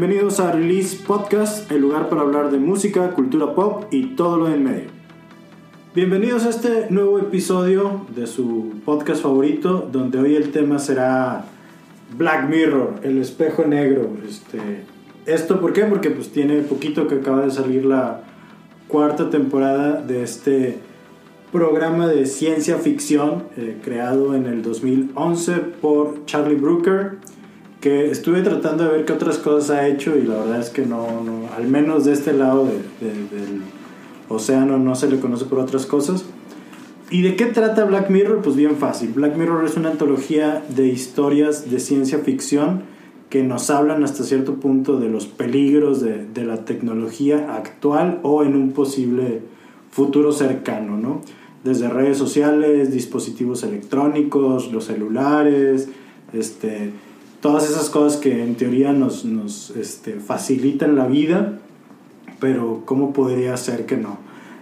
Bienvenidos a Release Podcast, el lugar para hablar de música, cultura pop y todo lo en medio. Bienvenidos a este nuevo episodio de su podcast favorito, donde hoy el tema será Black Mirror, el espejo negro. Este, ¿Esto por qué? Porque pues tiene poquito que acaba de salir la cuarta temporada de este programa de ciencia ficción eh, creado en el 2011 por Charlie Brooker que estuve tratando de ver qué otras cosas ha hecho y la verdad es que no, al menos de este lado del océano no se le conoce por otras cosas. ¿Y de qué trata Black Mirror? Pues bien fácil. Black Mirror es una antología de historias de ciencia ficción que nos hablan hasta cierto punto de los peligros de, de la tecnología actual o en un posible futuro cercano, ¿no? Desde redes sociales, dispositivos electrónicos, los celulares, este, todas esas cosas que en teoría nos, nos este, facilitan la vida, pero ¿cómo podría ser que no?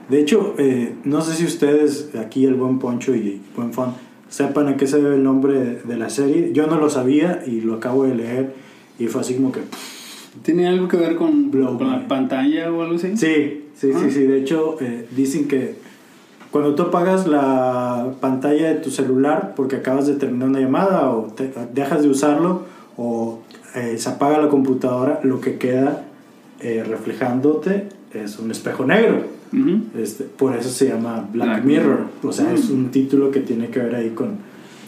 De hecho, eh, no sé si ustedes, aquí el buen Poncho y buen Fon, sepan a qué se debe el nombre de la serie. Yo no lo sabía y lo acabo de leer y fue así como que... ¿Tiene algo que ver con, con la pantalla o algo así? Sí, sí, sí, ah. sí. De hecho, eh, dicen que cuando tú apagas la pantalla de tu celular porque acabas de terminar una llamada o dejas de usarlo o eh, se apaga la computadora, lo que queda eh, reflejándote es un espejo negro. este, por eso se llama Black, Mirror. O sea, es un título que tiene que ver ahí con,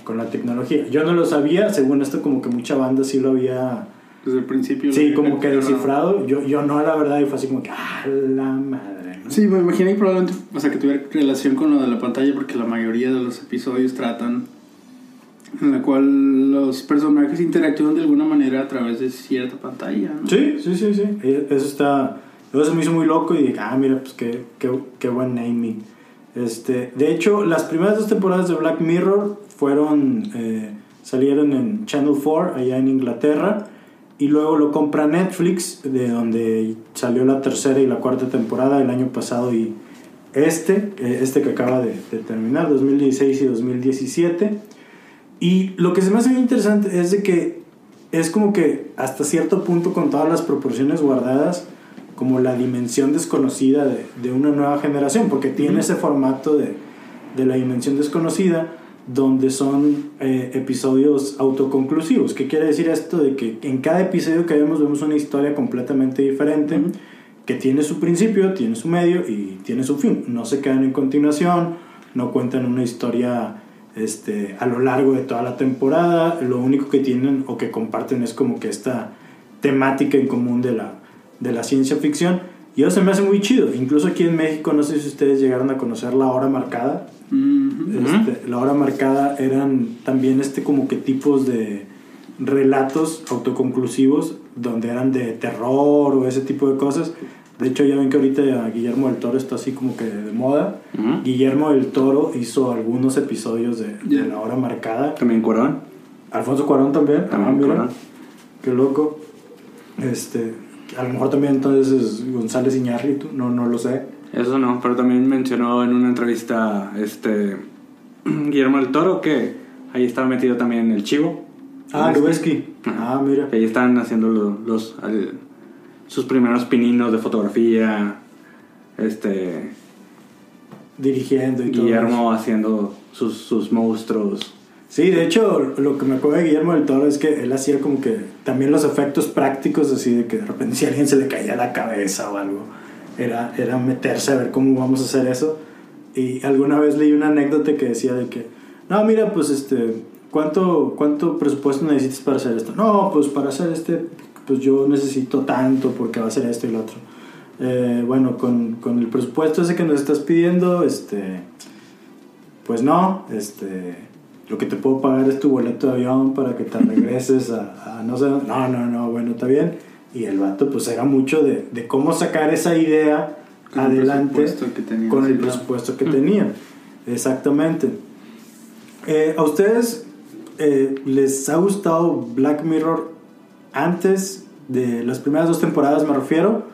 con la tecnología. Yo no lo sabía, según esto como que mucha banda sí lo había... Desde el principio. Sí, como que descifrado. Yo, yo no, la verdad, y fue así como que, ah, la madre Sí, me imaginé probablemente, o sea, que tuviera relación con lo de la pantalla porque la mayoría de los episodios tratan en la cual los personajes interactúan de alguna manera a través de cierta pantalla, ¿no? Sí, sí, sí, sí. E, eso está... Eso me hizo muy loco y dije, ah, mira, pues qué, qué, qué buen naming. Este, de hecho, las primeras dos temporadas de Black Mirror fueron... Eh, salieron en Channel 4, allá en Inglaterra y luego lo compra Netflix, de donde salió la tercera y la cuarta temporada el año pasado y este, este que acaba de, terminar, 2016 y 2017. Y lo que se me hace muy interesante es de que es como que hasta cierto punto con todas las proporciones guardadas, como la dimensión desconocida de, de una nueva generación, porque tiene ese formato de, de la dimensión desconocida, donde son eh, episodios autoconclusivos. ¿Qué quiere decir esto? De que en cada episodio que vemos vemos una historia completamente diferente, que tiene su principio, tiene su medio y tiene su fin. No se quedan en continuación, no cuentan una historia este, a lo largo de toda la temporada. Lo único que tienen o que comparten es como que esta temática en común de la, de la ciencia ficción. Y eso se me hace muy chido. Incluso aquí en México, no sé si ustedes llegaron a conocer La Hora Marcada. Este, la hora marcada eran también este como que tipos de relatos autoconclusivos donde eran de terror o ese tipo de cosas. De hecho, ya ven que ahorita Guillermo del Toro está así como que de moda. Guillermo del Toro hizo algunos episodios de, La Hora Marcada. También Cuarón. Alfonso Cuarón también. También ah, Qué loco. Este, a lo mejor también entonces es González Iñárritu, no, no lo sé. Eso no, pero también mencionó en una entrevista este Guillermo del Toro que ahí estaba metido también el chivo. Ah, Lubeski. Ah, mira. ahí están haciendo los, sus primeros pininos de fotografía. Este. Dirigiendo y todo. Guillermo haciendo sus, sus monstruos. Sí, de hecho, lo que me acuerdo de Guillermo del Toro es que él hacía como que también los efectos prácticos, así de que de repente si a alguien se le caía la cabeza o algo era, era meterse a ver cómo vamos a hacer eso. Y alguna vez leí una anécdota que decía de que, no, mira, pues este, ¿cuánto, cuánto presupuesto necesitas para hacer esto? No, pues para hacer este, pues yo necesito tanto porque va a ser esto y lo otro. Eh, bueno, con, con, el presupuesto ese que nos estás pidiendo, este, pues no, este, lo que te puedo pagar es tu boleto de avión para que te regreses a, a no sé, no, no, no, bueno, está bien y el vato pues era mucho de, de cómo sacar esa idea adelante con el presupuesto que tenían. Exactamente. Eh, ¿A ustedes eh, les ha gustado Black Mirror antes de las primeras dos temporadas, me refiero?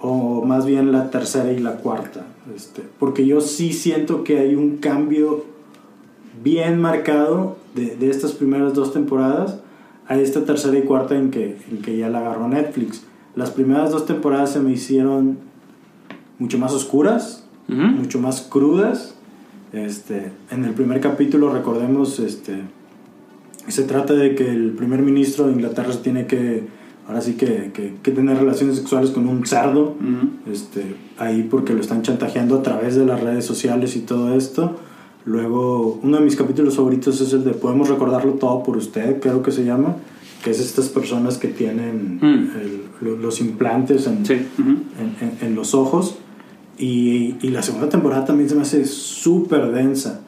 ¿O más bien la tercera y la cuarta? Este, porque yo sí siento que hay un cambio bien marcado de, de estas primeras dos temporadas hay esta tercera y cuarta en que, en que ya la agarró Netflix. Las primeras dos temporadas se me hicieron mucho más oscuras, Ujú. mucho más crudas. Este, en el primer capítulo, recordemos, este, se trata de que el primer ministro de Inglaterra tiene que, ahora sí que, que- que tener relaciones sexuales con un cerdo, Ujú. este, ahí porque lo están chantajeando a través de las redes sociales y todo esto. Luego, uno de mis capítulos favoritos es el de Podemos recordarlo todo por usted, creo que se llama, que es estas personas que tienen Mm. el- lo- los implantes en, Sí. Ujú. en, en- en los ojos. Y, y la segunda temporada también se me hace súper densa.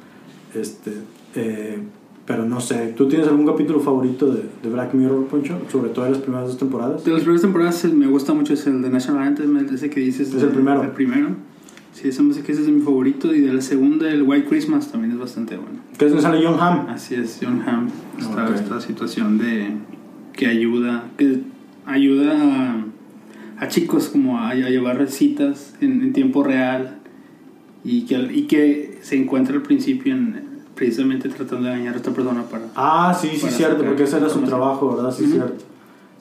Este, eh, pero no sé, ¿tú tienes algún capítulo favorito de, de Black Mirror, Poncho? Sobre todo de las primeras dos temporadas. De las primeras temporadas el- me gusta mucho es el de National Anthem, el- ese que dices. Es el primero. El primero. Sí, ese, ese es mi favorito. Y de la segunda, el White Christmas también es bastante bueno. Que es donde sale John Hamm. Así es, John Hamm. Esta, situación de que ayuda, que ayuda a, a chicos como a, a llevar citas en, en tiempo real y que, y que se encuentra al principio en, precisamente tratando de engañar a esta persona para Ah, sí, sí, cierto, porque ese era su trabajo, ¿verdad? Sí, Ujú. cierto.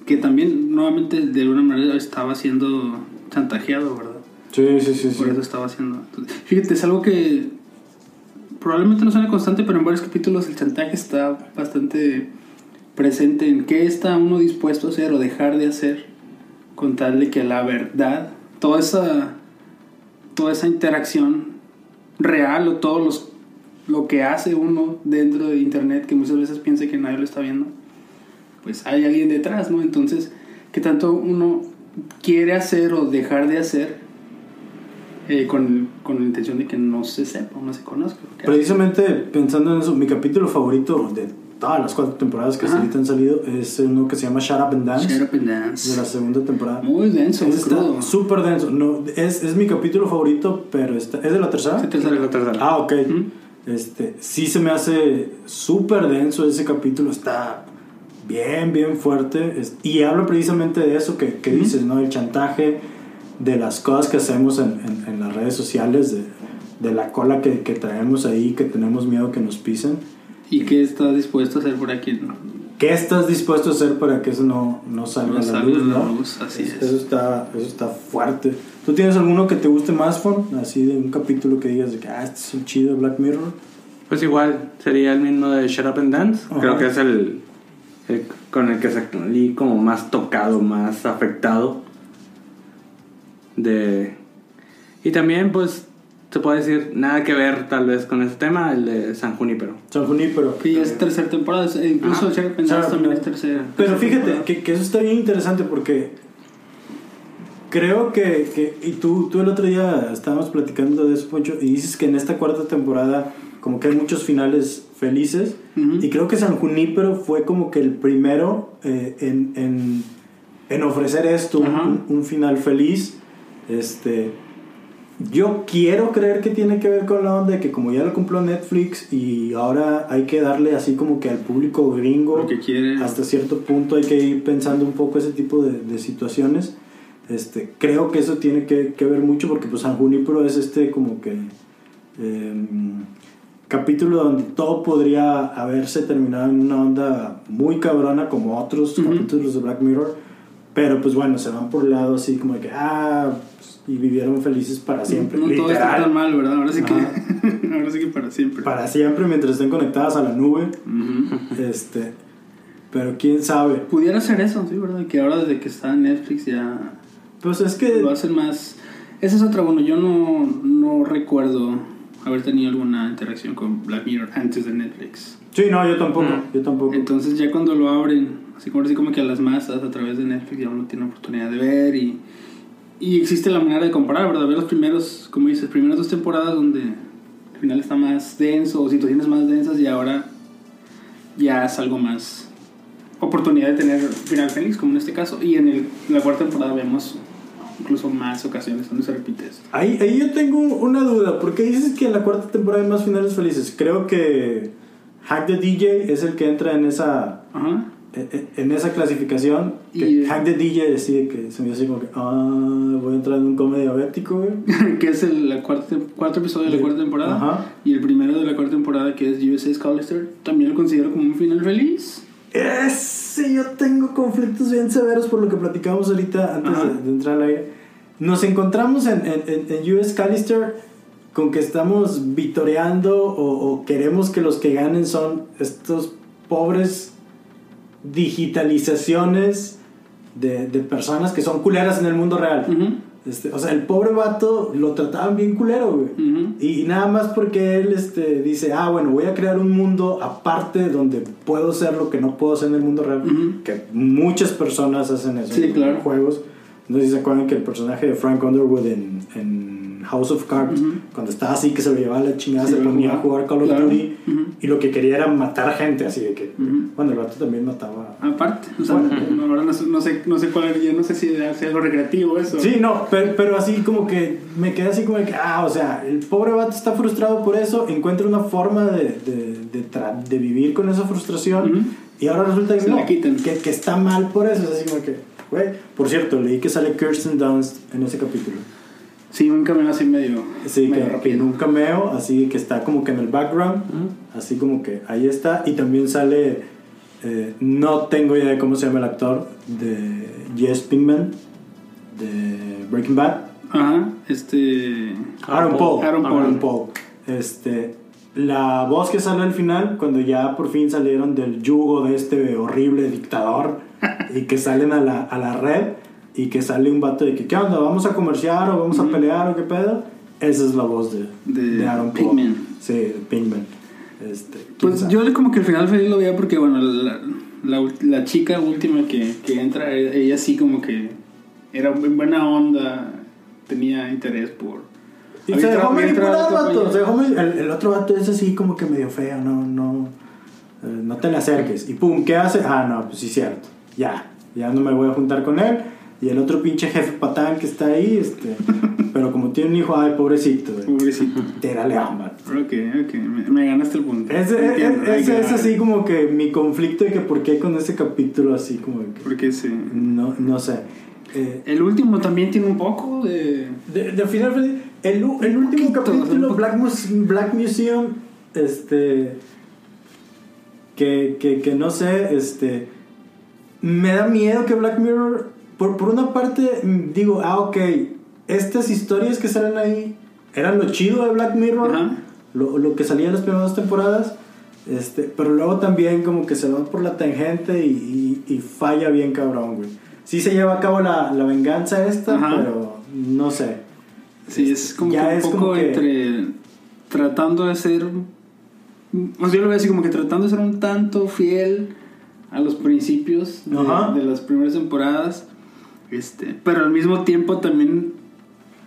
que también nuevamente de alguna manera estaba siendo chantajeado, ¿verdad? Sí, sí, sí. Por eso estaba haciendo. Fíjate, es algo que probablemente no suena constante, pero en varios capítulos el chantaje está bastante presente en qué está uno dispuesto a hacer o dejar de hacer con tal de que la verdad, toda esa, toda esa interacción real o todo los, lo que hace uno dentro de internet que muchas veces piensa que nadie lo está viendo, pues hay alguien detrás, ¿no? Entonces, ¿qué tanto uno quiere hacer o dejar de hacer eh, con, con la intención de que no se sepa no se conozca? Precisamente pensando en eso, mi capítulo favorito de todas las cuatro temporadas que Ajá. ahorita han salido es uno que se llama Shut Up and Dance, Shut up and dance. de la segunda temporada. Muy denso, muy Ese está crudo. súper denso. No, es, es mi capítulo favorito, pero está, ¿es de la tercera? Sí, tercera. Es la tercera. Ah, ok. Este, sí se me hace súper denso ese capítulo, está bien, bien fuerte. es- y habla precisamente de eso que, que dices, ¿no? El chantaje, de las cosas que hacemos en, en- en las redes sociales, de, de la cola que, que traemos ahí, que tenemos miedo que nos pisen. ¿Y qué estás dispuesto a hacer por aquí? ¿Qué estás dispuesto a hacer para que eso no, no salga No a la salga luz? la ¿no? luz, así Es- es. Eso está, eso está fuerte. ¿Tú tienes alguno que te guste más, Fon? Así de un capítulo que digas de que, ah, este es un chido Black Mirror. Pues igual, sería el mismo de Shut Up and Dance. Ajá. Creo que es el, el con el que salí como más tocado, más afectado. De... Y también, pues, se puede decir, nada que ver tal vez con ese tema, el de San Junípero. San Junípero. Que ya es tercera temporada, e incluso Dance Sheriff también es tercera. Pero tercera fíjate que, que eso está bien interesante porque creo que, que- y tú, tú el otro día estábamos platicando de eso, Poncho, y dices que en esta cuarta temporada como que hay muchos finales felices Ujú. y creo que San Junípero fue como que el primero eh, en, en, en ofrecer esto, un, Ajá. un- un final feliz. Este, yo quiero creer que tiene que ver con la onda de que como ya lo cumplió Netflix y ahora hay que darle así como que al público gringo Lo que quiere. hasta cierto punto hay que ir pensando un poco ese tipo de, de situaciones. Este, creo que eso tiene que, que ver mucho porque pues San Junípero es este como que em, capítulo donde todo podría haberse terminado en una onda muy cabrona como otros Ujú. capítulos de Black Mirror. Pero pues bueno, se van por el lado así como de que, ah, pues, y vivieron felices para siempre. No todo está tan mal, ¿verdad? Ahora sí que, ahora sí que para siempre. para siempre mientras estén conectadas a la nube. Este, pero quién sabe. Pudiera ser eso, sí, ¿verdad? Que ahora desde que está en Netflix ya Pues es que lo hacen más... Esa es otra, bueno, yo no, no recuerdo haber tenido alguna interacción con Black Mirror antes de Netflix. Sí, no, yo tampoco, Mm. yo tampoco. Entonces ya cuando lo abren, así como, así como que a las masas a través de Netflix ya uno tiene oportunidad de ver y, y existe la manera de comparar, ¿verdad? Ver los primeros, como dices, primeras dos temporadas donde el final está más denso o situaciones más densas y ahora ya es algo más oportunidad de tener final feliz, como en este caso. Y en el- la cuarta temporada vemos incluso más ocasiones donde se repite eso. Ahí, ahí yo tengo una duda, ¿por qué dices que en la cuarta temporada hay más finales felices? Creo que Hack the DJ es el que entra en esa Ajá. en- en esa clasificación. Que Y- Hack the DJ decide que se me hace como que, ah, voy a entrar en un come diabético, güey. que es el la cuarta, cuarto episodio de la cuarta temporada. Ajá. Y el primero de la cuarta temporada, que es USS Callister, también lo considero como un final feliz. Ese yo tengo conflictos bien severos por lo que platicábamos ahorita antes de, de entrar al aire. Nos encontramos en, en, en- en US Callister con que estamos vitoreando o, o queremos que los que ganen son estos pobres digitalizaciones de, de personas que son culeras en el mundo real. Ujú, Este, o sea, el pobre vato lo trataban bien culero, güey. ujú. Y, y nada más porque él este, dice, ah, bueno, voy a crear un mundo aparte donde puedo ser lo que no puedo hacer en el mundo real. Ujú. Que muchas personas hacen eso Sí, en claro. juegos. No sé si se acuerdan que el personaje de Frank Underwood en, en House of Cards, Ujú. cuando estaba así que se lo llevaba a la chingada, Sí, se ponía a jugar Call of. Duty y lo que quería era matar gente, así de que, bueno, el vato también mataba. Aparte, o sea, Bueno. no, no, sé- no sé, no sé cuál, ya no sé si es algo recreativo eso. Sí, no, pero, pero así como que me quedé así como que, ah, o sea, el pobre vato está frustrado por eso, encuentra una forma de, de, de, tra- de vivir con esa frustración Ujú. y ahora resulta que Se no. Que, que está mal por eso, es así como que, güey, por cierto, leí que sale Kirsten Dunst en ese capítulo. Sí, un camino así medio. Sí, medio que, rápido. en un cameo, así que está como que en el background, así como que ahí está, y también sale, eh, no tengo idea de cómo se llama el actor, de Jess Pinkman, de Breaking Bad. Ajá, este. Aaron Paul. Aaron Paul. Aaron Paul. Este, la voz que sale al final, cuando ya por fin salieron del yugo de este horrible dictador y que salen a la, a la red y que sale un vato de que, ¿qué onda? ¿Vamos a comerciar o vamos a pelear o qué pedo? Esa es la voz de, De Aaron Paul. Pinkman. Sí, de Pinkman. Este, ¿quién Pues sabe? yo como que al final feliz lo veía porque, bueno, la, la, chica última que, que entra, e- ella sí como que era en buena onda, tenía interés por... Y se dejó manipular, vato. Se dejó el, el otro vato es así como que medio feo, no, no, eh, no te le acerques. Y pum, ¿qué hace? Ah, no, pues sí, cierto. Ya, ya no me voy a juntar con él. Y el otro pinche jefe patán que está ahí, este, pero tiene un hijo, ay, pobrecito, güey. Pobrecito. Tírale hambre. Ok, ok, me, me ganaste el punto. Ese Entiendo, es, es, así como que mi conflicto de que por qué con ese capítulo así como que, Porque sí. no, no sé. Eh, El último también tiene un poco de... De, de Final el, el último poquito, capítulo. Black, Mus- Black Museum, este. Que, que, que no sé, este. Me da miedo que Black Mirror. Por, por una parte, digo, ah, ok. Estas historias que salen ahí eran lo chido de Black Mirror. Ajá. Lo, lo que salía en las primeras temporadas. Este, pero luego también como que se va por la tangente y, y- y falla bien cabrón, güey. Sí se lleva a cabo la, la venganza esta, pero no sé. Sí, es como Ya que un es poco como que- entre tratando de ser, pues yo lo veo así como que tratando de ser un tanto fiel a los principios de, de las primeras temporadas, este, pero al mismo tiempo también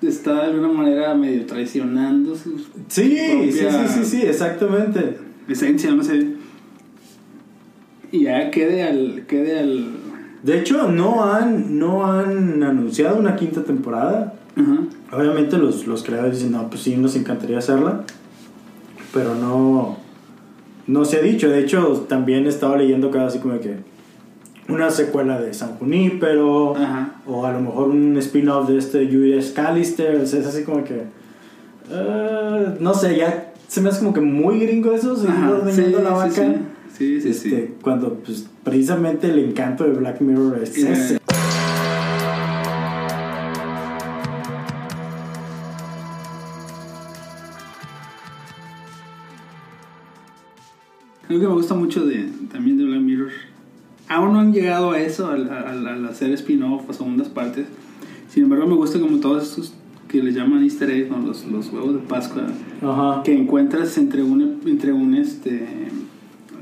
está de alguna manera medio traicionando su Sí, sí, sí, sí, sí, exactamente. esencia, no sé. Y ya quede al, quede al, De hecho, no han, no han anunciado una quinta temporada. ajá, Obviamente los, los creadores dicen, no, pues sí, nos encantaría hacerla. Pero no, no se ha dicho. De hecho, también he estado leyendo cada así como que una secuela de San Junípero. ajá. O a lo mejor un spin-off de este US Callister. es así como que. eh, no sé, ya se me hace como que muy gringo eso. Seguir Ajá, ordeñando sí, la vaca. sí, sí. Sí, sí, sí. Este, Cuando pues, precisamente el encanto de Black Mirror es ese. Algo que me gusta mucho de, también de Black Mirror. Aún no han llegado a eso, al, al- al hacer spin-off o segundas partes. Sin embargo, me gusta como todos estos que le llaman easter eggs, ¿no? los, los huevos de Pascua, Ajá. que encuentras entre un, entre un este,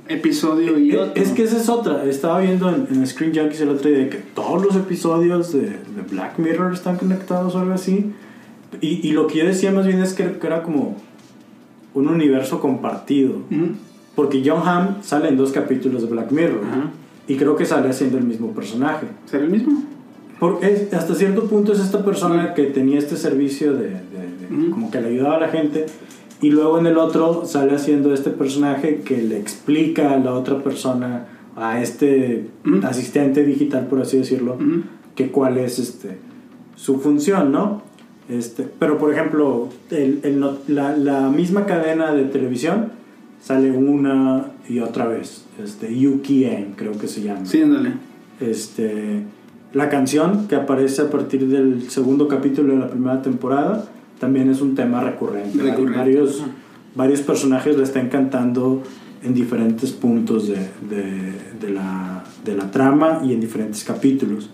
episodio y Eh, otro. Es que esa es otra. Estaba viendo en, en Screen Junkies el otro día de que todos los episodios de, de Black Mirror están conectados o algo así. Y, y lo que yo decía más bien es que, que era como un universo compartido. Porque John Hamm sale en dos capítulos de Black Mirror. Ajá. Y creo que sale haciendo el mismo personaje. ¿Será el mismo? Porque es- hasta cierto punto es esta persona que tenía este servicio de, de- de- Ujú. como que le ayudaba a la gente y luego en el otro sale haciendo este personaje que le explica a la otra persona a este Ujú. asistente digital por así decirlo que cuál es este su función no este pero por ejemplo el- el la, la misma cadena de televisión sale una y otra vez. Este, En, creo que se llama. Sí, ándale. Este, la canción que aparece a partir del segundo capítulo de la primera temporada también es un tema recurrente. Recurrente. Varios, varios personajes la están cantando en diferentes puntos de, de- de la, de la trama y en diferentes capítulos.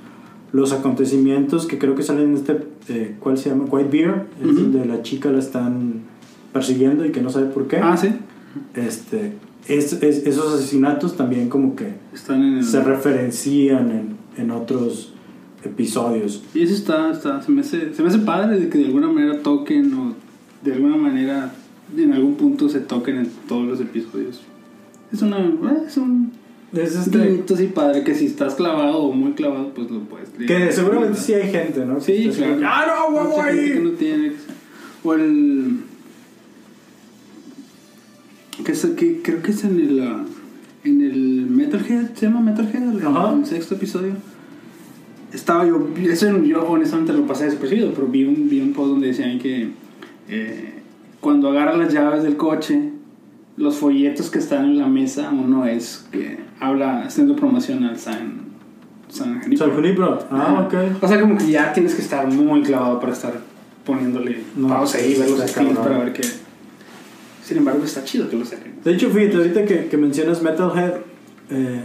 Los acontecimientos que creo que salen en este, eh, ¿cuál se llama? White Bear, es Ujú. donde la chica la están persiguiendo y que no sabe por qué. Ah, sí. Este, es- es- esos asesinatos también como que Están en el... se referencian en, en otros episodios. Y eso está, está se, me hace, se me hace padre de que de alguna manera toquen o de alguna manera en algún punto se toquen en todos los episodios. Es una eh, es un Es este, así padre que si estás clavado o muy clavado pues lo puedes leer. que seguramente sí hay gente, ¿no? Sí, está claro. ¡Ah, no, huevo gente que ahí! no tiene. O el. Que, es- que creo que es en el. ah, en el Metalhead. ¿Se llama Metalhead? El, Ajá. el sexto episodio. Estaba yo. Eso yo honestamente lo pasé desapercibido, pero vi un, vi un post donde decían que. eh, cuando agarra las llaves del coche, los folletos que están en la mesa, uno es que habla haciendo promoción al San. San Junípero. San Junípero. Ah, ok. O sea, como que ya tienes que estar muy clavado para estar poniéndole No, pausa ahí, ver los cabrón. para ver qué. Sin embargo, está chido que lo saquen. De hecho, fíjate, ahorita que, que mencionas Metalhead, eh,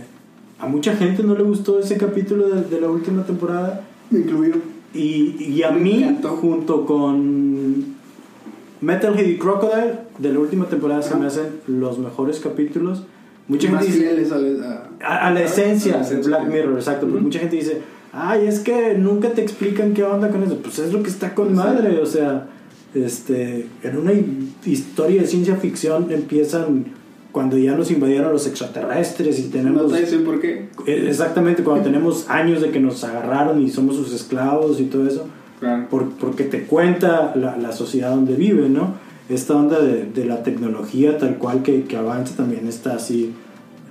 a mucha gente no le gustó ese capítulo de, de la última temporada. Me incluyo. Y, y a Me mí, encantó. junto con Metalhead y Crocodile, de la última temporada se Ajá. me hacen los mejores capítulos. Mucha Más gente dice, fieles a, la- a, a la esencia a la de esencia. Black Mirror, exacto. Porque Ujú. mucha gente dice, ay, es que nunca te explican qué onda con eso. Pues es lo que está con Sí. madre, o sea, este, en una hi- historia de ciencia ficción empiezan cuando ya nos invadieron los extraterrestres y No tenemos... te dicen por qué. eh, Exactamente, cuando tenemos años de que nos agarraron y somos sus esclavos y todo eso, Claro. por- porque te cuenta la, la sociedad donde vive, ¿no? Esta onda de, de la tecnología tal cual que, que avanza también está así,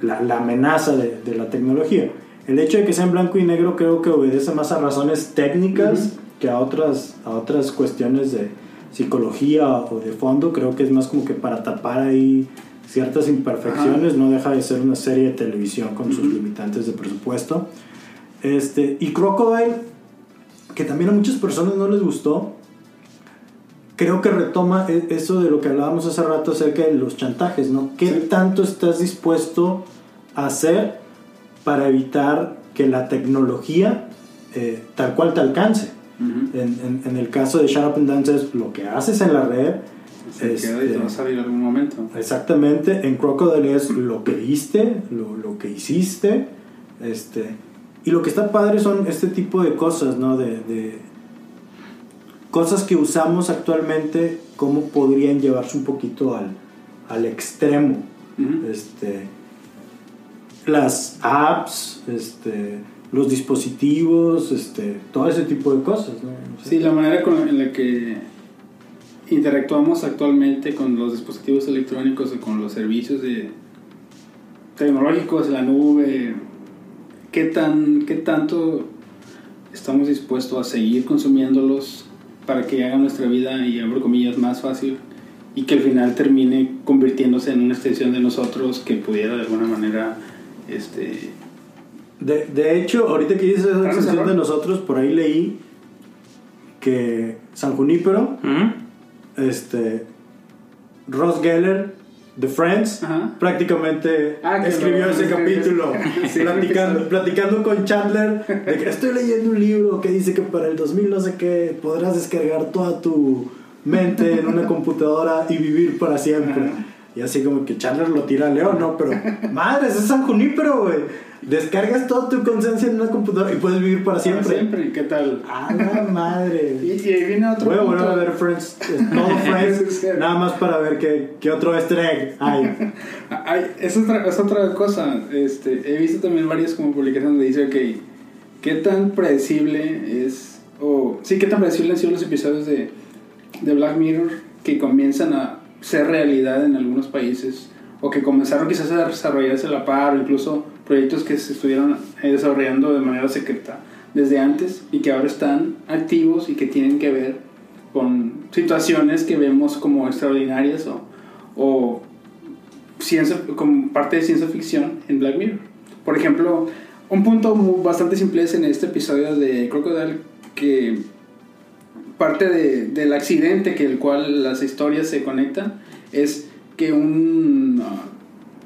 la, la amenaza de, de la tecnología. El hecho de que sea en blanco y negro creo que obedece más a razones técnicas que a otras, a otras cuestiones de psicología o de fondo, creo que es más como que para tapar ahí ciertas imperfecciones, no deja de ser una serie de televisión con sus limitantes de presupuesto. Este, y Crocodile, que también a muchas personas no les gustó, creo que retoma e- eso de lo que hablábamos hace rato acerca de los chantajes, ¿no? ¿Qué Sí. tanto estás dispuesto a hacer para evitar que la tecnología eh, tal cual te alcance? Ujú. En, en- en el caso de Shut Up and Dance es lo que haces en la red. Se queda y este, te va a salir en algún momento. Exactamente, en Crocodile es lo que viste, lo, lo que hiciste, este, y lo que está padre son este tipo de cosas, ¿no? De, de cosas que usamos actualmente, cómo podrían llevarse un poquito al, al extremo. Este, las apps, este, los dispositivos, este, todo ese tipo de cosas, ¿no? Sí, la manera con, en la que interactuamos actualmente con los dispositivos electrónicos o con los servicios de tecnológicos, la nube, ¿qué, tan, qué tanto estamos dispuestos a seguir consumiéndolos para que hagan nuestra vida, y abro comillas, más fácil y que al final termine convirtiéndose en una extensión de nosotros que pudiera de alguna manera este, De, de hecho, ahorita que dices esa claro. de nosotros, por ahí leí que San Junípero, ¿Mm? este, Ross Geller, The Friends, Ajá. prácticamente Ah, escribió ese capítulo, sí, platicando, sí. platicando con Chandler, de que estoy leyendo un libro que dice que para el 2000 no sé qué podrás descargar toda tu mente en una computadora y vivir para siempre. Ajá. Y así como que Chandler lo tira a León, ¿no? Pero, madre, ese es San Junípero, güey. Descargas toda tu conciencia en una computadora y puedes vivir para siempre. Para siempre, ¿qué tal? A la madre. Y, y ahí viene otro Voy a volver a ver Friends, todo Friends, nada más para ver qué, qué otro easter egg hay. Ay, es, otra, es otra cosa. Este, he visto también varias como publicaciones donde dice, ok, ¿qué tan predecible es, o sí, qué tan predecible han sido los episodios de, de Black Mirror que comienzan a ser realidad en algunos países, o que comenzaron quizás a desarrollarse a la par, o incluso proyectos que se estuvieron eh, desarrollando de manera secreta desde antes y que ahora están activos y que tienen que ver con situaciones que vemos como extraordinarias o, o ciencia, como parte de ciencia ficción en Black Mirror. Por ejemplo, un punto bastante simple es en este episodio de Crocodile que parte de- del accidente que el cual las historias se conectan es que un ah,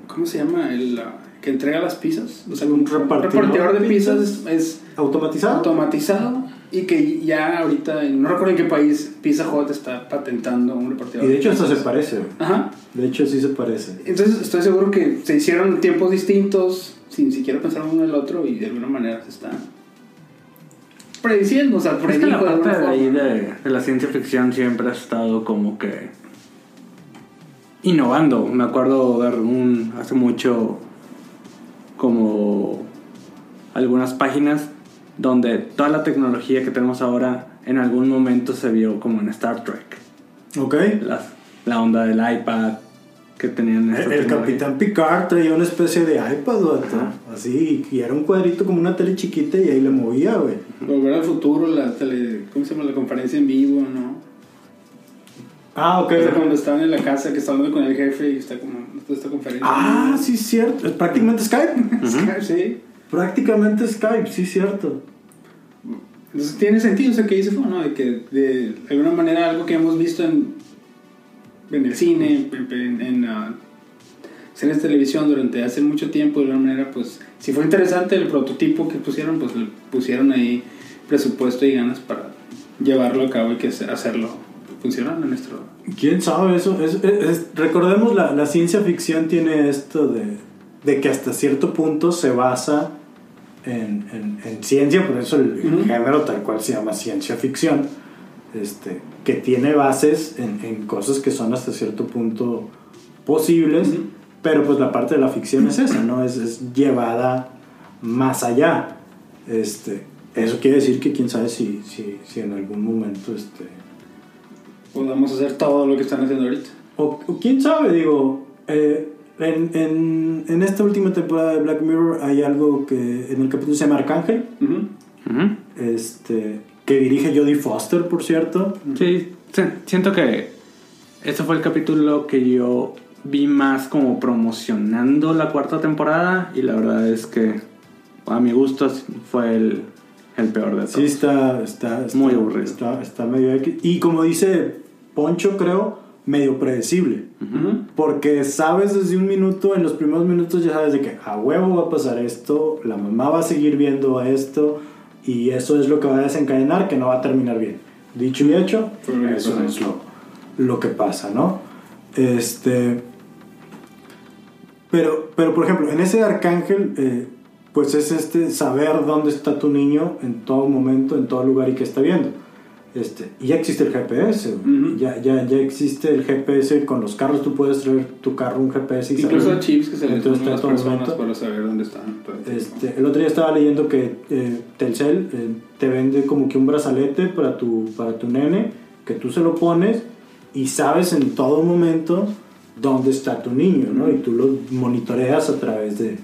¿cómo se llama? el ah, que entrega las pizzas, o sea, un repartidor repartidor de pizzas pizzas. es, es ¿Automatizado? automatizado y que ya ahorita no recuerdo en qué país Pizza Hut está patentando un repartidor y de hecho de hasta se parece. Ajá. De hecho sí se parece. Entonces estoy seguro que se hicieron tiempos distintos sin siquiera pensar uno en el otro y de alguna manera se está prediciendo, o sea, Es que la de parte de ahí de, de la ciencia ficción siempre ha estado como que innovando. Me acuerdo ver un hace mucho como algunas páginas donde toda la tecnología que tenemos ahora en algún momento se vio como en Star Trek. ¿Ok? Las- la onda del iPad que tenían El, esta el. Capitán Picard traía una especie de iPad, Ajá. Así, y era un cuadrito como una tele chiquita y ahí le movía, güey. Volver al futuro, la tele, ¿cómo se llama? La conferencia en vivo, ¿no? Ah, ok. O sea, cuando estaban en la casa que está hablando con el jefe y está como toda esta conferencia. Ah, sí, cierto. Es prácticamente Skype. sí. prácticamente Skype, sí, cierto. Entonces tiene sentido eso que dice. De que de alguna manera algo que hemos visto en, en el cine, en, en, ah, series de televisión durante hace mucho tiempo, de alguna manera, pues, si fue interesante el prototipo que pusieron, pues le pusieron ahí presupuesto y ganas para llevarlo a cabo y que hacerlo funcionar en nuestro... ¿Quién sabe eso? Es- es- es- recordemos, la, la ciencia ficción tiene esto de, de que hasta cierto punto se basa en, en- en ciencia, por eso el, género tal cual se llama ciencia ficción, este, que tiene bases en, en cosas que son hasta cierto punto posibles, pero pues la parte de la ficción es esa, ¿no? Es, es llevada más allá. Este, eso quiere decir que quién sabe si, si, si en algún momento... Este, Podamos hacer todo lo que están haciendo ahorita. o, o quién sabe, digo, eh, en, en, en esta última temporada de Black Mirror hay algo que en el capítulo se llama Arcángel, este, que dirige Jodie Foster, por cierto. Sí, siento que este fue el capítulo que yo vi más como promocionando la cuarta temporada y la verdad es que a mi gusto fue el, el peor de todos. Sí, está, está, está- Muy aburrido. Está, está medio... X. Y como dice Poncho, creo, medio predecible. Porque sabes desde un minuto, en los primeros minutos ya sabes de que a huevo va a pasar esto, la mamá va a seguir viendo esto y eso es lo que va a desencadenar que no va a terminar bien. Dicho y hecho, eso es lo, lo que pasa, ¿no? Este... Pero, pero por ejemplo, en ese arcángel, eh, pues es este saber dónde está tu niño en todo momento, en todo lugar y qué está viendo. Este, y ya existe el GPS, güey. Ujú. ya, ya, ya existe el GPS con los carros, tú puedes traer tu carro un GPS y Incluso saber- chips que se les Entonces, ponen a las está todo personas momento. para saber dónde están. el. Este, el otro día estaba leyendo que eh, Telcel eh, te vende como que un brazalete para tu, para tu nene, que tú se lo pones y sabes en todo momento dónde está tu niño, ¿no? Y tú lo monitoreas a través de,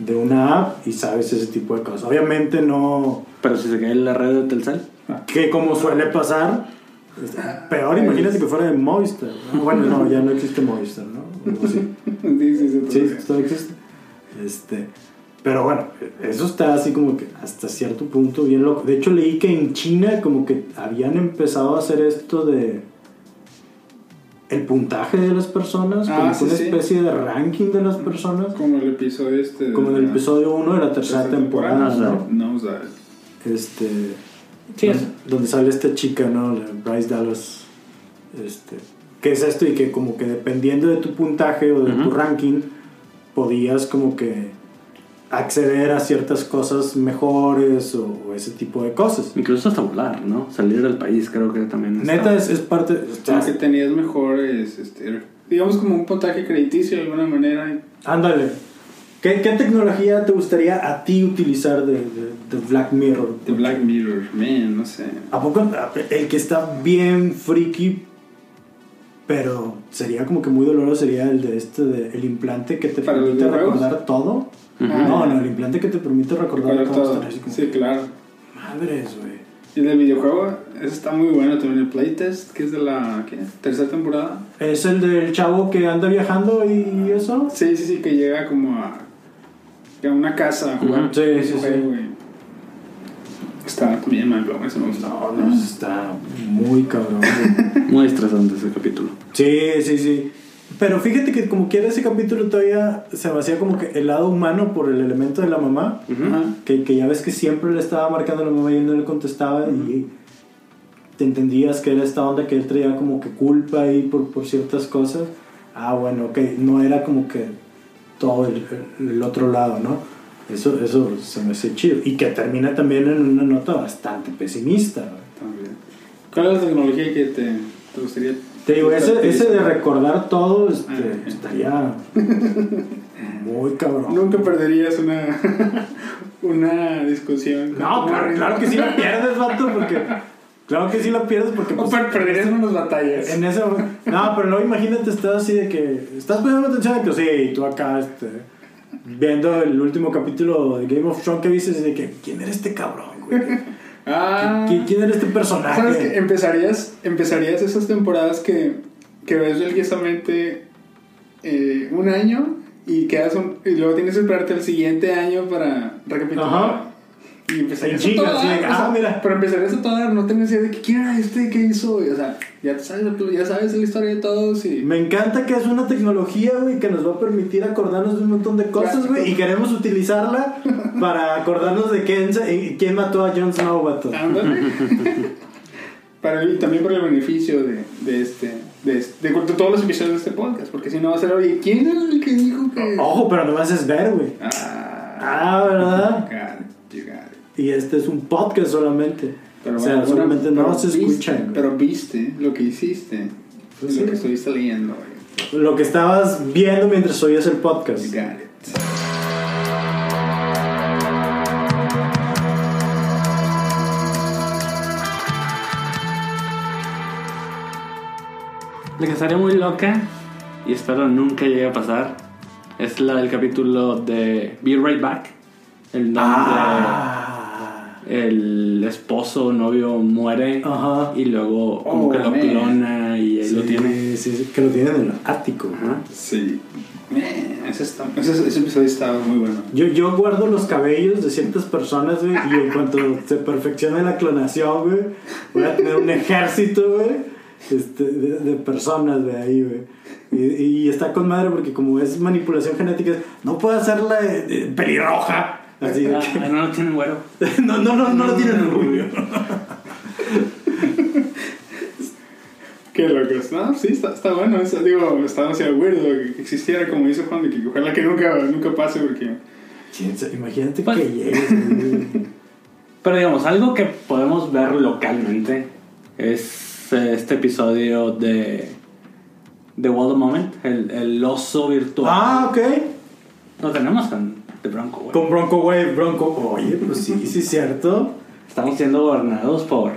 de una app y sabes ese tipo de cosas. Obviamente no, Pero si se cae en la red de Telcel. Que como suele pasar, peor imagínate que fuera de Movistar. ¿no? Bueno, no, ya no existe Movistar, ¿no? O sí. Sí, sí, sí, todavía. existe. Este, pero bueno, eso está así como que hasta cierto punto bien loco. De hecho, leí que en China como que habían empezado a hacer esto de el puntaje de las personas, Ah, como sí, una sí. especie de ranking de las personas, Como el episodio este. de como en el episodio 1 de la tercera temporada, ¿no? No, o sea, Este, Sí, donde, es- donde sale esta chica, ¿no? La Bryce Dallas. Este, ¿Qué es esto? Y que como que dependiendo de tu puntaje o de tu Ujú. ranking, podías como que acceder a ciertas cosas mejores o, o ese tipo de cosas. Incluso hasta volar, ¿no? Salir del país creo que también Neta es, es parte... como que tenías mejores, este, digamos como un puntaje crediticio de alguna manera. Ándale. ¿Qué, ¿Qué tecnología te gustaría a ti utilizar de, de- de Black Mirror? De Black Mirror, man, no sé. ¿A poco el que está bien freaky, pero sería como que muy doloroso, sería el de este, de, el implante que te ¿Para los permite recordar todo? Ujú. Ah. No, no, el implante que te permite recordar todo. todo. así como, Sí, claro. Madres, güey. Y del videojuego, ese está muy bueno también, el playtest, que es de la ¿qué? tercera temporada. ¿Es el del chavo que anda viajando y eso? Sí, sí, sí, que llega como a, a una casa a jugar. Sí, ese sí, sí. juego, güey. Está también mal, ese me gustó. No, no, está muy cabrón. Muy estresante ese capítulo. Sí, sí, sí. Pero fíjate que como quiera ese capítulo todavía se vacía como que el lado humano por el elemento de la mamá. Ajá. Que, que ya ves que siempre le estaba marcando a la mamá y él no le contestaba y te entendías que era esta onda que él traía como que culpa ahí por, por ciertas cosas. Ah, bueno, ok, no era como que todo el, el otro lado, ¿no? Eso, eso se me hace chido. Y que termina también en una nota bastante pesimista. También. ¿Cuál es la tecnología que te, te gustaría? Te digo, ese, ese de recordar todo este, Ah, estaría muy cabrón. Nunca perderías una, una discusión. No, claro, claro que sí la pierdes, vato, porque... Claro que sí la pierdes porque... Pues, per- perderías unas batallas. En ese momento- No, pero luego imagínate, estás así de que. Estás poniendo atención a que sí, y tú acá, este. Viendo el último capítulo de Game of Thrones que viste, y de que. ¿Quién era este cabrón, güey? Ah. ¿Qui- ¿Quién era este personaje? Empezarías, empezarías esas temporadas que, que ves religiosamente eh, un año y quedas un- y luego tienes que esperarte el siguiente año para recapitular. Ajá. Y empezarías En a chinga, así de sea, ah, mira. Pero empezarías a toda dar, no tenías idea de que quién era este, qué hizo. y, o sea, ya sabes, ya sabes la historia de todos y. Me encanta que es una tecnología, güey, que nos va a permitir acordarnos de un montón de cosas, güey, y queremos utilizarla para acordarnos de quién, quién mató a Jon Snow, vato. Para, también por el beneficio de, de este. De, este- de todos los episodios de este podcast, porque si no va a ser, oye, ¿quién era el que dijo que.? Ojo, pero nomás es ver, güey. Ah, Ah, ¿verdad? you got it, you got it. Y este es un podcast solamente. Pero o sea, bueno, solamente pero no se viste, escuchan. güey. Pero viste lo que hiciste, Pues lo sí. que estuviste leyendo. güey. Lo que estabas viendo mientras oías el podcast. You got it. La que estaría muy loca, y espero nunca llegue a pasar, es la del capítulo de Be Right Back. El donde Ah. El esposo o novio muere Ajá. y luego como Oh, que lo man. clona y ahí lo Sí, tiene. Sí, sí, que lo tienen en el ático. Sí. Eh, ese, está- ese, ese episodio estaba muy bueno. Yo, yo guardo los cabellos de ciertas personas, güey, y en cuanto se perfeccione la clonación, güey, voy a tener un ejército, güey, este, de, de personas, güey, ahí, güey. Y, y está con madre porque como es manipulación genética, no puedo hacerla de- de pelirroja. Así de Ah, que- no lo tienen güero. no, no, no, no lo tienen rubio. Qué locos. No, sí, está, está bueno. Eso, digo, está demasiado weirdo que existiera, como dice Juan, de que ojalá que nunca, nunca pase porque... Imagínate Pues- que llegues. Pero digamos, algo que podemos ver localmente es eh, este episodio de The World Moment, el, el oso virtual. Ah, ok. Lo tenemos con The Bronco, güey. Con Bronco, güey, Bronco. Oye, pues sí, sí, es cierto. Estamos siendo gobernados por...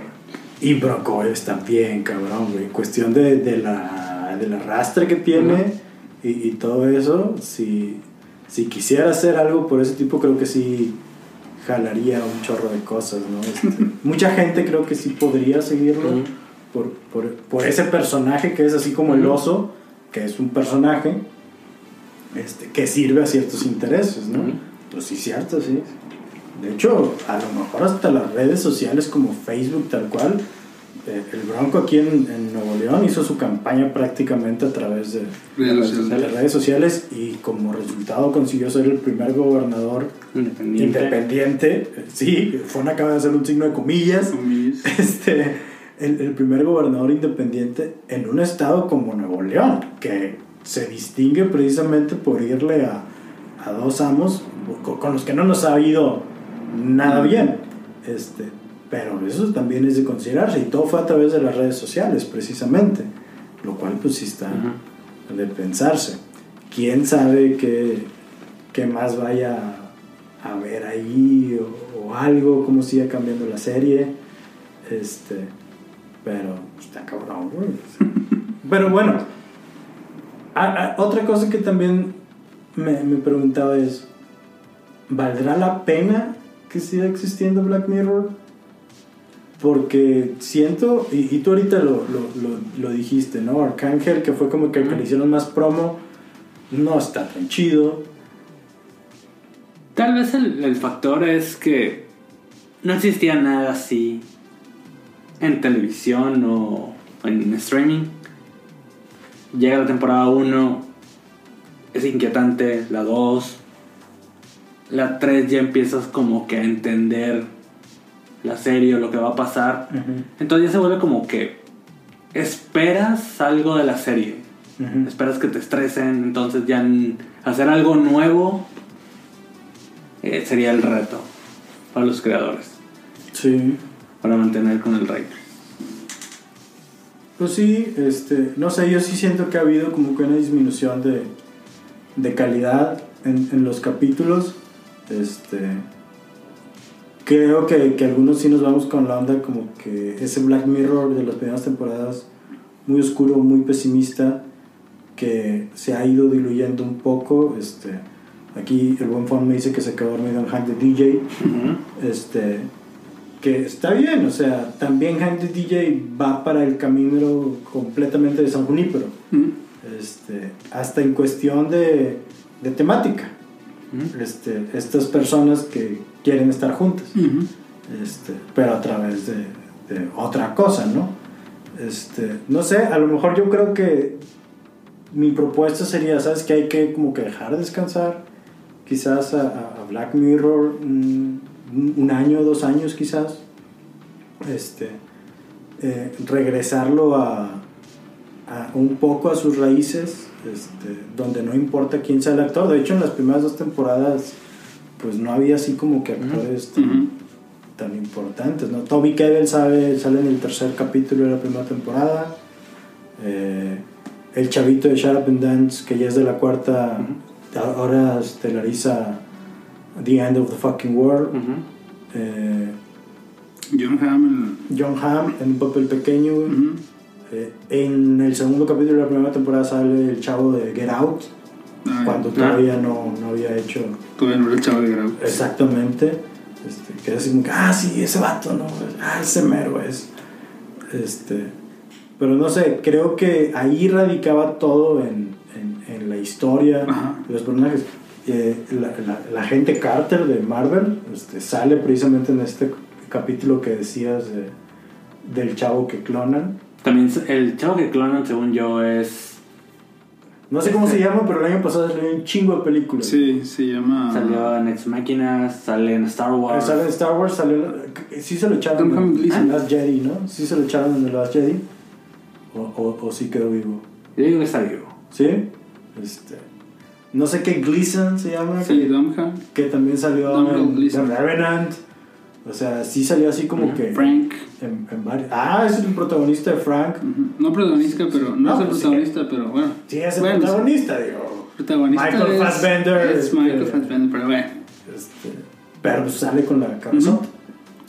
Y Bronco güey, está bien, cabrón, güey. En cuestión de, de la, del arrastre que tiene y, y todo eso, si, si quisiera hacer algo por ese tipo, creo que sí jalaría un chorro de cosas, ¿no? Este, mucha gente creo que sí podría seguirlo por, por, por ese personaje que es así como el oso, que es un personaje este, que sirve a ciertos intereses, ¿no? Ujú. Pues sí, cierto, sí. De hecho, a lo mejor hasta las redes sociales como Facebook, tal cual, eh, el Bronco aquí en, en Nuevo León hizo su campaña prácticamente a través de, Redes de las redes sociales y como resultado consiguió ser el primer gobernador Independiente. independiente. Sí, Fon acaba de hacer un signo de comillas. Este, el, el primer gobernador independiente en un estado como Nuevo León, que se distingue precisamente por irle a, a dos amos con, con los que no nos ha ido nada bien. Este, pero eso también es de considerarse y todo fue a través de las redes sociales precisamente, lo cual pues sí está de pensarse. ¿Quién sabe qué, qué más vaya a ver ahí o, o algo, cómo siga cambiando la serie? Este, pero está cabrón. Pero bueno, a- a- otra cosa que también me, me preguntaba es, ¿valdrá la pena que siga existiendo Black Mirror? porque siento, y, y tú ahorita lo, lo, lo, lo dijiste, ¿no? Arcángel, que fue como que que le hicieron más promo, no está tan chido. Tal vez el, el factor es que no existía nada así en televisión o en streaming. Llega la temporada 1, es inquietante, la 2, la 3 ya empiezas como que a entender la serie o lo que va a pasar. Entonces ya se vuelve como que esperas algo de la serie. Esperas que te estresen, entonces ya hacer algo nuevo eh, sería el reto para los creadores, Sí. para mantener con el rating. Pues sí, este, no sé, yo sí siento que ha habido como que una disminución de, de calidad en, en los capítulos. Este, creo que, que algunos sí nos vamos con la onda como que ese Black Mirror de las primeras temporadas, muy oscuro, muy pesimista, que se ha ido diluyendo un poco. Este, aquí el buen fan me dice que se quedó dormido en Hank the DJ. Este, que está bien, o sea, también the DJ va para el camino completamente de San Junípero. Mm. Este, hasta en cuestión de, de temática. Este, estas personas que quieren estar juntas, este, pero a través de, de otra cosa, ¿no? Este, no sé, a lo mejor yo creo que mi propuesta sería, ¿sabes? Que hay que como que dejar descansar quizás a, Black Mirror un, un año, dos años quizás, este, eh, regresarlo a, a un poco a sus raíces, este, donde no importa quién sea el actor. De hecho, en las primeras dos temporadas, pues no había así como que actores tan, importantes, ¿no? Toby Kebbell sabe, sale en el tercer capítulo de la primera temporada. Eh, el chavito de Shut Up and Dance, que ya es de la cuarta, ahora estelariza The End of the Fucking World. Eh, John Hamm. John Hamm en un papel pequeño. Eh, en el segundo capítulo de la primera temporada sale el chavo de Get Out, Ah, cuando ah, todavía no, no había hecho Todavía no era el chavo de Grau. exactamente. Este, que es como que, ah, sí, ese vato, ¿no? Ah, ese mero es. Este, pero no sé, creo que ahí radicaba todo en, en, en la historia, Ajá. los personajes. Eh, la, la, la gente Carter de Marvel este, sale precisamente en este capítulo que decías de- del chavo que clonan. También el chavo que clonan, según yo, es. No sé cómo se llama, pero el año pasado salió un chingo de películas. Sí, se llama. Salió en Ex Machina, sale en Star Eh, Wars. Sale en Star Wars, salió. Sí se lo echaron en, en Last Jedi, ¿no? Sí se lo echaron en The Last Jedi. O, o, o sí quedó vivo. Yo digo que está vivo. ¿Sí? Este. No sé qué Gleason se llama. Sí, Tom Hamm. Que también salió en The. Revenant. O sea, sí salió así como que. Frank. En, en varios. Ah, es el protagonista de Frank. No protagonista, pero. No, No, es el pues sí. protagonista, pero bueno. Sí, es el Bueno, protagonista, digo. Protagonista Michael es, Fassbender, Es este- Michael Fassbender, pero bueno. Este, pero pues sale con la cabezota.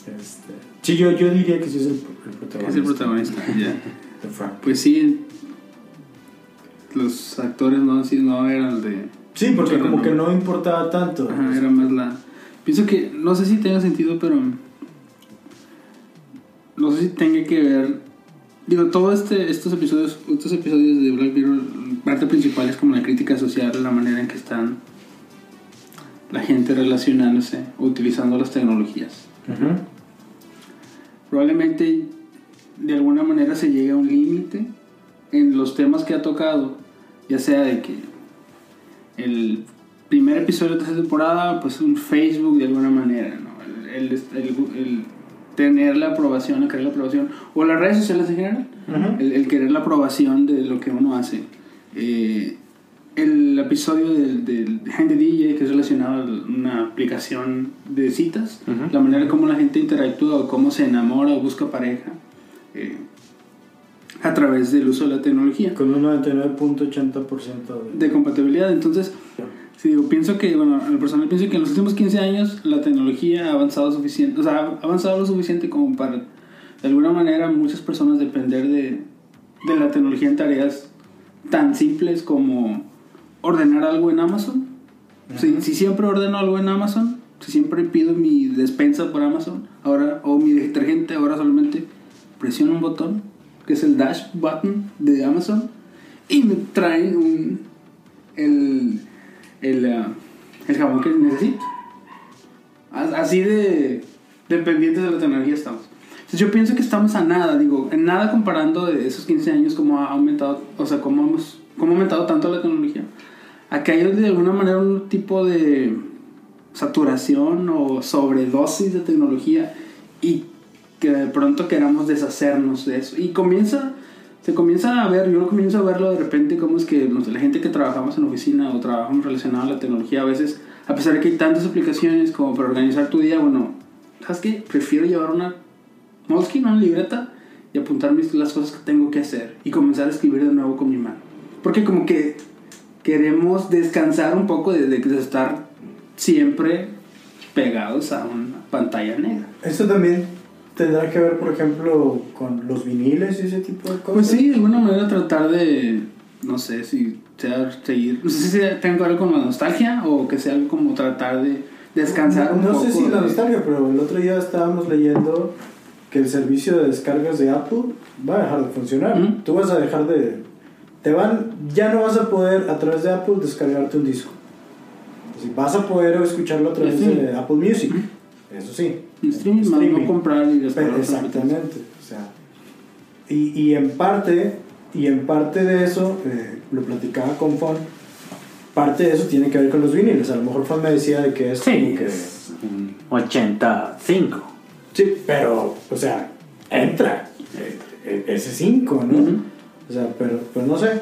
Este, sí, yo, yo diría que sí es el, el protagonista. Es el protagonista, ya. De Frank. Pues sí. Los actores no, sí, no eran de. Sí, porque como que no importaba tanto. Ajá, era más la. Pienso que. No sé si tenga sentido, pero. No sé si tenga que ver. Digo, todos este, estos episodios estos episodios de Black Mirror, parte principal es como la crítica social, la manera en que están la gente relacionándose o utilizando las tecnologías. Probablemente de alguna manera se llegue a un límite en los temas que ha tocado, ya sea de que el primer episodio de esta temporada, pues un Facebook de alguna manera, ¿no? El, el- el- el tener la aprobación, el querer la aprobación, o las redes sociales en general, Ujú. el, el querer la aprobación de lo que uno hace. Eh, el episodio del, del Hand the DJ, que es relacionado a una aplicación de citas, Ujú. la manera como la gente interactúa o cómo se enamora o busca pareja eh, a través del uso de la tecnología Con un 99.80% de... de compatibilidad. Entonces, sí, digo, pienso que, bueno, en lo personal pienso que en los últimos 15 años la tecnología ha avanzado suficiente, o sea, ha avanzado lo suficiente como para, de alguna manera, muchas personas depender de, de la tecnología en tareas tan simples como ordenar algo en Amazon. Si siempre ordeno algo en Amazon, Si siempre pido mi despensa por Amazon, ahora, o mi detergente, ahora solamente presiono un botón, que es el dash button de Amazon, y me traen un, el, el, ah, el jabón que necesito. Así de dependientes de la tecnología estamos. Entonces yo pienso que estamos a nada, digo, en nada comparando de esos 15 años como ha aumentado, o sea, cómo, hemos, cómo ha aumentado tanto la tecnología. A que hay de alguna manera un tipo de saturación o sobredosis de tecnología y que de pronto queramos deshacernos de eso. Y comienza, se comienza a ver, yo comienzo a verlo de repente como es que la gente que trabajamos en oficina o trabajamos relacionado a la tecnología a veces, a pesar de que hay tantas aplicaciones como para organizar tu día, bueno, ¿sabes qué? Prefiero llevar una Moleskine, una libreta y apuntar las cosas que tengo que hacer y comenzar a escribir de nuevo con mi mano. Porque como que queremos descansar un poco de, de- estar siempre pegados a una pantalla negra. Esto también tendrá que ver, por ejemplo, con los viniles y ese tipo de cosas. Pues sí, de alguna manera tratar de, no sé si sea seguir, no sé si tenga que ver con la nostalgia o que sea algo como tratar de descansar un no poco. sé si la nostalgia, pero el otro día estábamos leyendo que el servicio de descargas de Apple va a dejar de funcionar. Ujú. Tú vas a dejar de... Te van... Ya no vas a poder a través de Apple descargarte un disco. Así, vas a poder escucharlo a través Sí. de Apple Music. Eso sí. En streaming, más Streaming. no comprar y descargar exactamente. O sea, y, y en parte, y en parte de eso, eh, lo platicaba con Fon, parte de eso tiene que ver con los viniles. A lo mejor Fon me decía de que es Sí, como que... es un 85. Sí, pero, o sea, entra eh, eh, ese 5, ¿no? O sea, pero, pero no sé.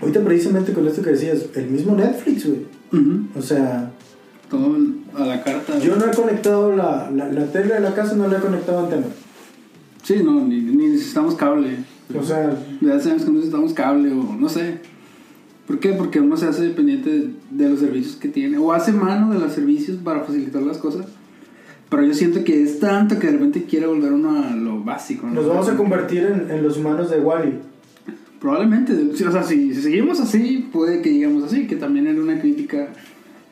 Ahorita precisamente con esto que decías, el mismo Netflix, güey. O sea, Todo a la carta. yo no he conectado la, la, la tele de la casa, no la he conectado a antena. Sí, no, ni, ni necesitamos cable. O sea, Ya sabemos que no necesitamos cable o no sé. ¿Por qué? Porque uno se hace dependiente de, de los servicios que tiene. O hace mano de los servicios para facilitar las cosas. Pero yo siento que es tanto que de repente quiere volver uno a lo básico. ¿no? nos vamos a convertir en, en los humanos de Wally. Probablemente. O sea, si, si seguimos así, puede que lleguemos así. Que también era una crítica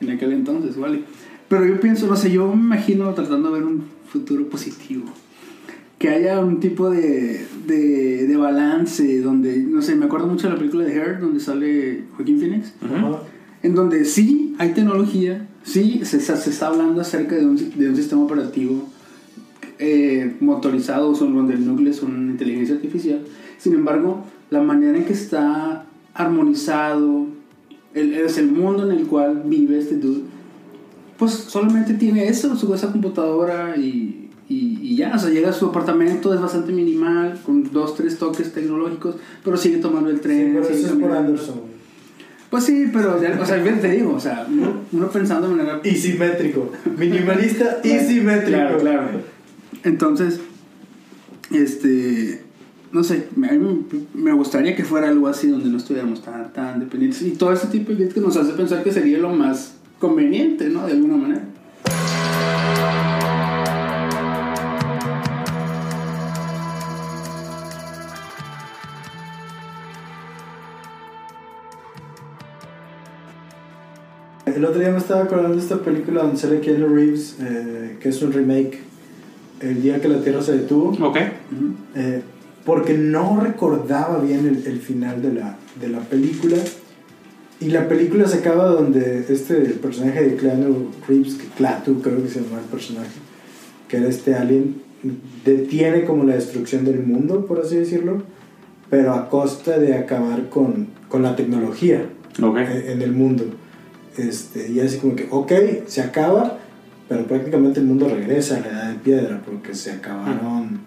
en aquel entonces, ¿vale? Pero yo pienso, no sé, yo me imagino tratando de ver un futuro positivo. Que haya un tipo de, de, de balance donde, no sé, me acuerdo mucho de la película de Hair, donde sale Joaquín Phoenix. Ajá. En donde sí hay tecnología, sí se, está- se está hablando acerca de un, de un sistema operativo eh, motorizado, son, donde el núcleo es una inteligencia artificial. Sin embargo, la manera en que está armonizado, el, es el mundo en el cual vive este dude, pues solamente tiene eso, su esa computadora y, y, y ya, o sea, llega a su apartamento, es bastante minimal, con dos, tres toques tecnológicos, pero sigue tomando el Sí, tren. pero sigue eso es por. Anderson. Pues sí, pero, ya- o sea, bien te digo, o sea, uno, uno pensando de manera... Y simétrico. Minimalista y simétrico. Claro, claro. Entonces, este, no sé, me, a mí me- gustaría que fuera algo así donde no estuviéramos tan, tan dependientes. Y todo ese tipo de críticas nos hace pensar que sería lo más conveniente, ¿no? De alguna manera. El otro día me estaba acordando de esta película donde sale Keanu Reeves, eh, que es un remake, El día que la Tierra se detuvo, Ok. eh, porque no recordaba bien el, el final de la, de la película. Y la película se acaba donde este personaje de Keanu Reeves, que Klaatu creo que se llama el personaje, que era este alien, detiene como la destrucción del mundo, por así decirlo, pero a costa de acabar con, con la tecnología Ok. eh, en el mundo. Este, y así como que, ok, se acaba, pero prácticamente el mundo regresa a la edad de piedra porque se acabaron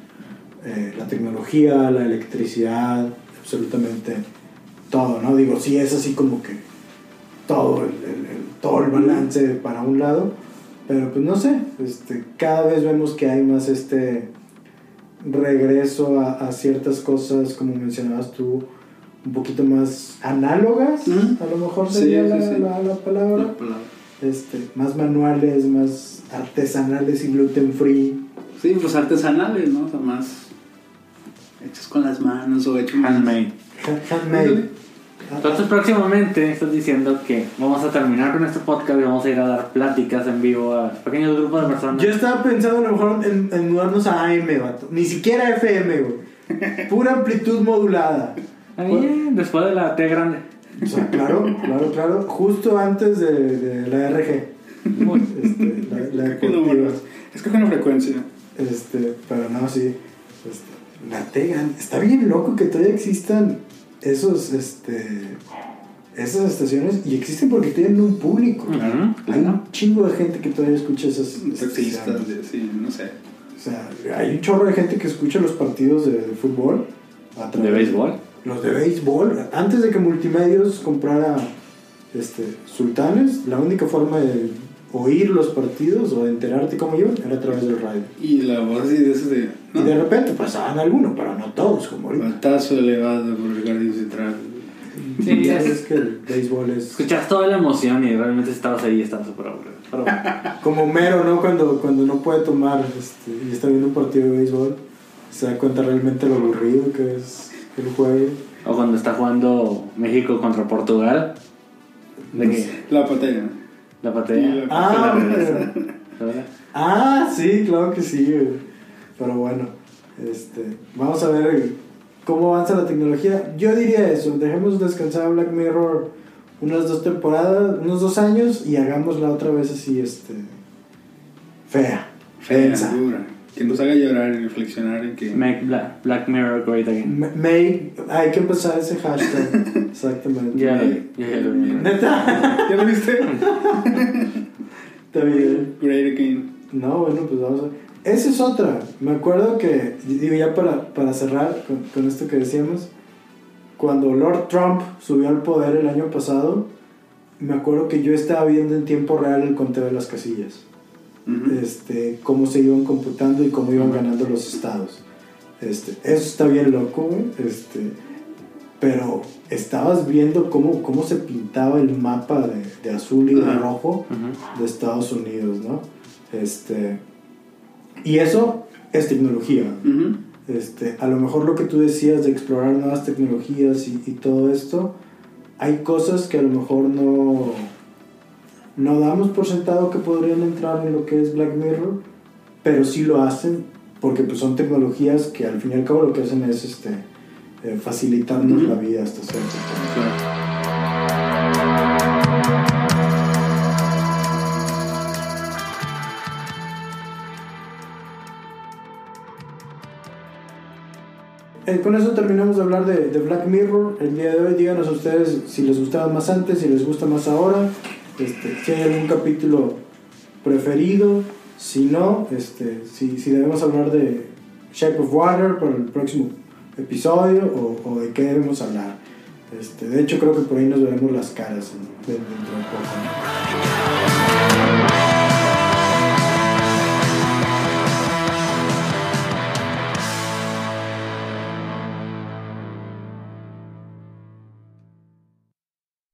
eh, la tecnología, la electricidad, absolutamente todo, ¿no? Digo, sí es así como que todo el, el- el- todo el balance para un lado, pero pues no sé, este, cada vez vemos que hay más este regreso a, a ciertas cosas, como mencionabas tú, un poquito más análogas, Ujú. a lo mejor Sí, sería sí, la, sí. la- la palabra, La palabra. este, más manuales, más artesanales y gluten free. Sí, pues artesanales, ¿no? O sea, más hechos con las manos o hechos Handmade. Ha- Handmade. Entonces próximamente estás diciendo que vamos a terminar con este podcast y vamos a ir a dar pláticas en vivo a pequeños grupos de personas. Yo estaba pensando a lo mejor en, en mudarnos a AM, vato. Ni siquiera FM, güey. Pura amplitud modulada. Ahí, después de la T grande. O sea, claro, claro, claro. Justo antes de, de la RG. Este, la, la ¿Qué número? deportiva. Escoge una frecuencia. Este, pero no, sí. Este, la Tegan. Está bien loco que todavía existan esos, este, esas estaciones y existen porque tienen un público. Hay un chingo de gente que todavía escucha esas estaciones. sí, no sé. O sea, hay un chorro de gente que escucha los partidos de, de fútbol. a través- ¿De béisbol? Los de béisbol. Antes de que Multimedios comprara este, Sultanes, la única forma de oír los partidos o enterarte cómo iban era a través del radio. Y la voz así de ese de. Y de repente pasaban algunos, pero no todos, como ahorita. Batazo elevado por el jardín central. Sí, ya es- sabes que el béisbol es Escuchas toda la emoción y realmente estabas ahí y estabas súper aburrido. Como mero, ¿no? Cuando, cuando no puede tomar este, y está viendo un partido de béisbol, se da cuenta realmente lo aburrido que es el juego. O cuando está jugando México contra Portugal. De que La pantalla. La patea. Ah, la hombre. regresa, ¿verdad? Ah, sí, claro que sí, güey. Pero bueno, este, vamos a ver cómo avanza la tecnología. Yo diría eso, dejemos descansar a Black Mirror unas dos temporadas, unos dos años y hagámosla otra vez así, este, fea, Fea, densa. dura. Que nos haga llorar y reflexionar en que. Make Black, Black Mirror great again. M- May, hay que empezar ese hashtag, exactamente. Ya, ya, ya lo vi. Neta, ¿Ya lo viste? está bien. Great again. No, bueno, pues vamos a ver. Esa es otra. Me acuerdo que, digo ya para, para cerrar con, con esto que decíamos, cuando Lord Trump subió al poder el año pasado, me acuerdo que yo estaba viendo en tiempo real el conteo de las casillas. Este, cómo se iban computando y cómo iban ganando los estados. Este, eso está bien loco. Este, pero estabas viendo cómo, cómo se pintaba el mapa de, de azul y de rojo de Estados Unidos, ¿no? Este, y eso es tecnología. Este, a lo mejor lo que tú decías de explorar nuevas tecnologías y, y todo esto, hay cosas que a lo mejor no, no damos por sentado que podrían entrar en lo que es Black Mirror, pero sí lo hacen porque pues, son tecnologías que al fin y al cabo lo que hacen es este, eh, facilitarnos la vida hasta cierto punto. Eh, con eso terminamos de hablar de, de Black Mirror. El día de hoy, díganos a ustedes si les gustaba más antes, si les gusta más ahora, este, si hay algún capítulo preferido, si no, este, si, si debemos hablar de Shape of Water para el próximo episodio o, de qué debemos hablar. Este, de hecho, creo que por ahí nos veremos las caras en- dentro de poco. ¿no?